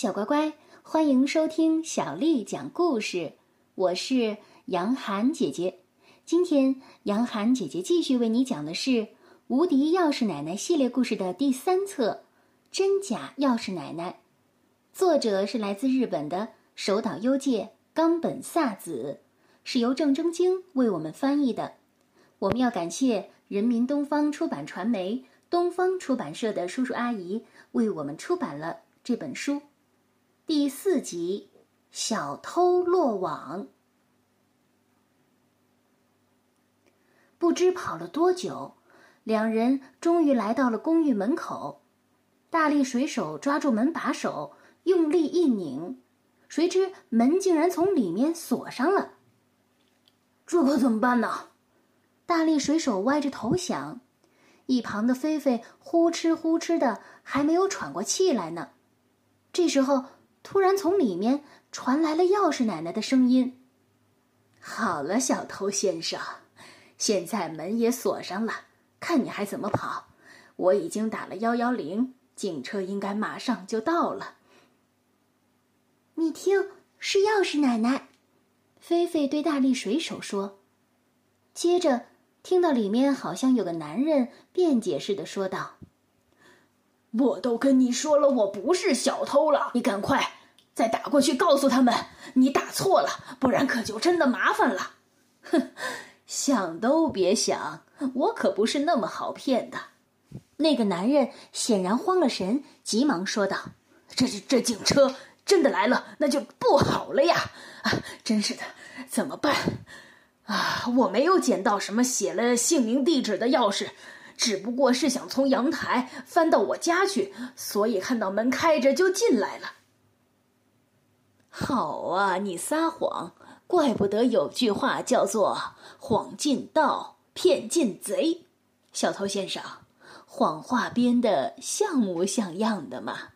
小乖乖，欢迎收听小丽讲故事。我是杨涵姐姐。今天，杨涵姐姐继续为你讲的是《无敌钥匙奶奶》系列故事的第三册《真假钥匙奶奶》。作者是来自日本的手岛优介、冈本萨子，是由郑征京为我们翻译的。我们要感谢人民东方出版传媒、东方出版社的叔叔阿姨为我们出版了这本书。第四集，小偷落网。不知跑了多久，两人终于来到了公寓门口。大力水手抓住门把手，用力一拧，谁知门竟然从里面锁上了。这可怎么办呢？大力水手歪着头想。一旁的菲菲呼哧呼哧的，还没有喘过气来呢。这时候。突然，从里面传来了钥匙奶奶的声音：“好了，小偷先生，现在门也锁上了，看你还怎么跑！我已经打了幺幺零，警车应该马上就到了。”你听，是钥匙奶奶，菲菲对大力水手说。接着，听到里面好像有个男人辩解似的说道。我都跟你说了，我不是小偷了。你赶快再打过去告诉他们，你打错了，不然可就真的麻烦了。哼，想都别想，我可不是那么好骗的。那个男人显然慌了神，急忙说道：“这这这警车真的来了，那就不好了呀！啊，真是的，怎么办？啊，我没有捡到什么写了姓名地址的钥匙。”只不过是想从阳台翻到我家去，所以看到门开着就进来了。好啊，你撒谎，怪不得有句话叫做“谎进盗，骗进贼”。小偷先生，谎话编的像模像样的嘛？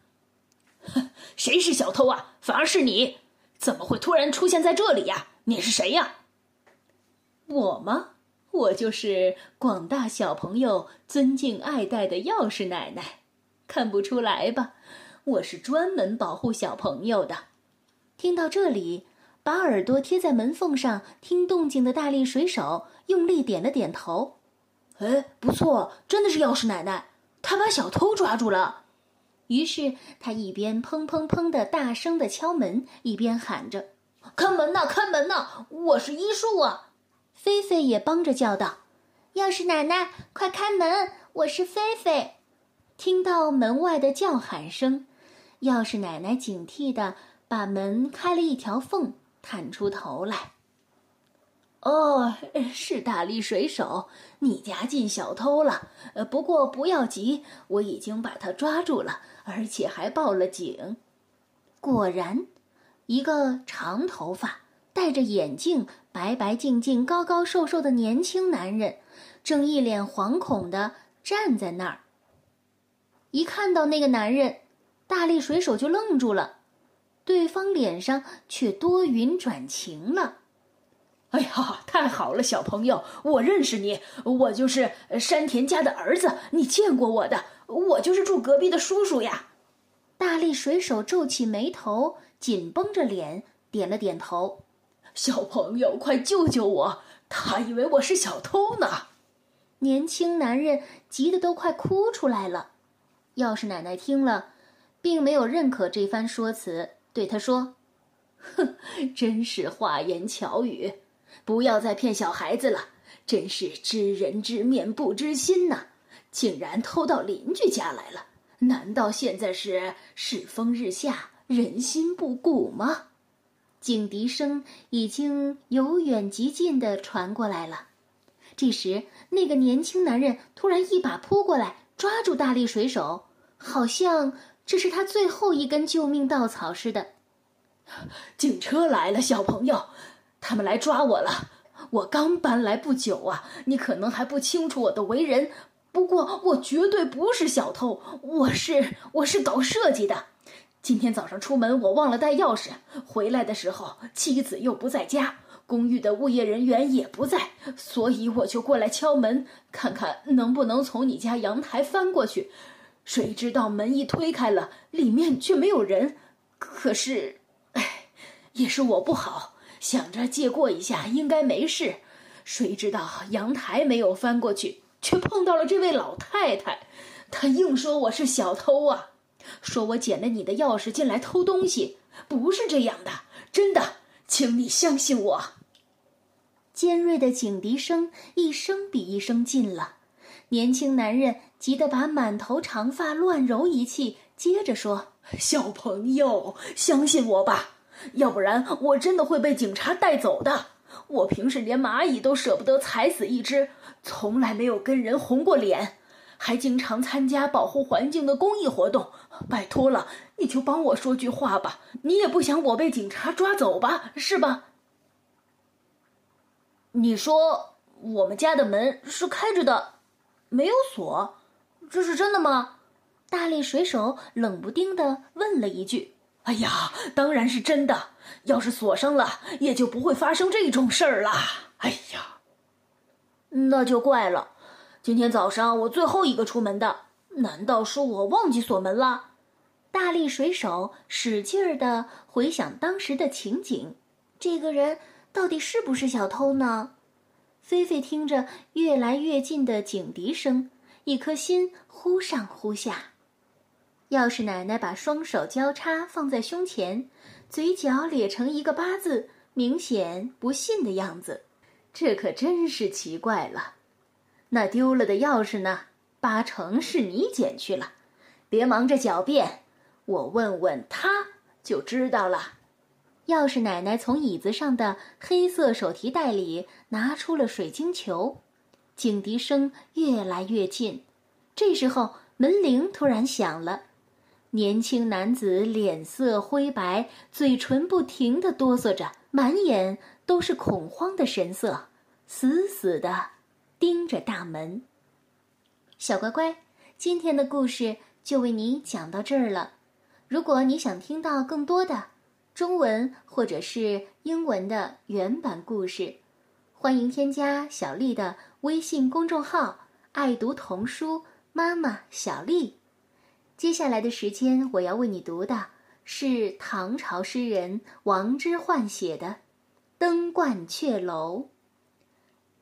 谁是小偷啊？反而是你，怎么会突然出现在这里呀？你是谁呀？我吗？我就是广大小朋友尊敬爱戴的钥匙奶奶，看不出来吧？我是专门保护小朋友的。听到这里，把耳朵贴在门缝上听动静的大力水手用力点了点头。哎，不错，真的是钥匙奶奶，她把小偷抓住了。于是他一边砰砰砰的大声的敲门，一边喊着：“开门呐，开门呐！我是医术啊！”菲菲也帮着叫道：“钥匙奶奶，快开门！我是菲菲。”听到门外的叫喊声，钥匙奶奶警惕的把门开了一条缝，探出头来。“哦，是大力水手，你家进小偷了。呃，不过不要急，我已经把他抓住了，而且还报了警。”果然，一个长头发。戴着眼镜、白白净净、高高瘦瘦的年轻男人，正一脸惶恐的站在那儿。一看到那个男人，大力水手就愣住了，对方脸上却多云转晴了。哎呀，太好了，小朋友，我认识你，我就是山田家的儿子，你见过我的，我就是住隔壁的叔叔呀。大力水手皱起眉头，紧绷着脸，点了点头。小朋友，快救救我！他以为我是小偷呢。年轻男人急得都快哭出来了。钥匙奶奶听了，并没有认可这番说辞，对他说：“哼，真是花言巧语，不要再骗小孩子了。真是知人知面不知心呐！竟然偷到邻居家来了，难道现在是世风日下，人心不古吗？”警笛声已经由远及近的传过来了。这时，那个年轻男人突然一把扑过来，抓住大力水手，好像这是他最后一根救命稻草似的。警车来了，小朋友，他们来抓我了。我刚搬来不久啊，你可能还不清楚我的为人，不过我绝对不是小偷，我是我是搞设计的。今天早上出门，我忘了带钥匙。回来的时候，妻子又不在家，公寓的物业人员也不在，所以我就过来敲门，看看能不能从你家阳台翻过去。谁知道门一推开了，里面却没有人，可是，哎，也是我不好，想着借过一下应该没事，谁知道阳台没有翻过去，却碰到了这位老太太，她硬说我是小偷啊，说我捡了你的钥匙进来偷东西，不是这样的，真的，请你相信我。尖锐的警笛声一声比一声近了，年轻男人急得把满头长发乱揉一气，接着说：“小朋友，相信我吧，要不然我真的会被警察带走的。我平时连蚂蚁都舍不得踩死一只，从来没有跟人红过脸，还经常参加保护环境的公益活动。拜托了，你就帮我说句话吧，你也不想我被警察抓走吧，是吧？”你说我们家的门是开着的，没有锁，这是真的吗？大力水手冷不丁的问了一句。“哎呀，当然是真的。要是锁上了，也就不会发生这种事儿了。”哎呀，那就怪了。今天早上我最后一个出门的，难道是我忘记锁门了？大力水手使劲儿的回想当时的情景，这个人。到底是不是小偷呢？菲菲听着越来越近的警笛声，一颗心忽上忽下。钥匙奶奶把双手交叉放在胸前，嘴角咧成一个八字，明显不信的样子。这可真是奇怪了。那丢了的钥匙呢？八成是你捡去了。别忙着狡辩，我问问他就知道了。钥匙奶奶从椅子上的黑色手提袋里拿出了水晶球，警笛声越来越近。这时候门铃突然响了，年轻男子脸色灰白，嘴唇不停地哆嗦着，满眼都是恐慌的神色，死死地盯着大门。小乖乖，今天的故事就为你讲到这儿了。如果你想听到更多的，中文或者是英文的原版故事，欢迎添加小丽的微信公众号“爱读童书妈妈小丽”。接下来的时间，我要为你读的是唐朝诗人王之涣写的《登鹳雀楼》。《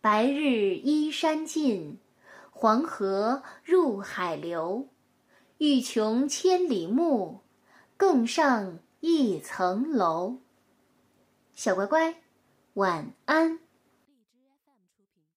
白日依山尽，黄河入海流。欲穷千里目，更上。一层楼，小乖乖，晚安。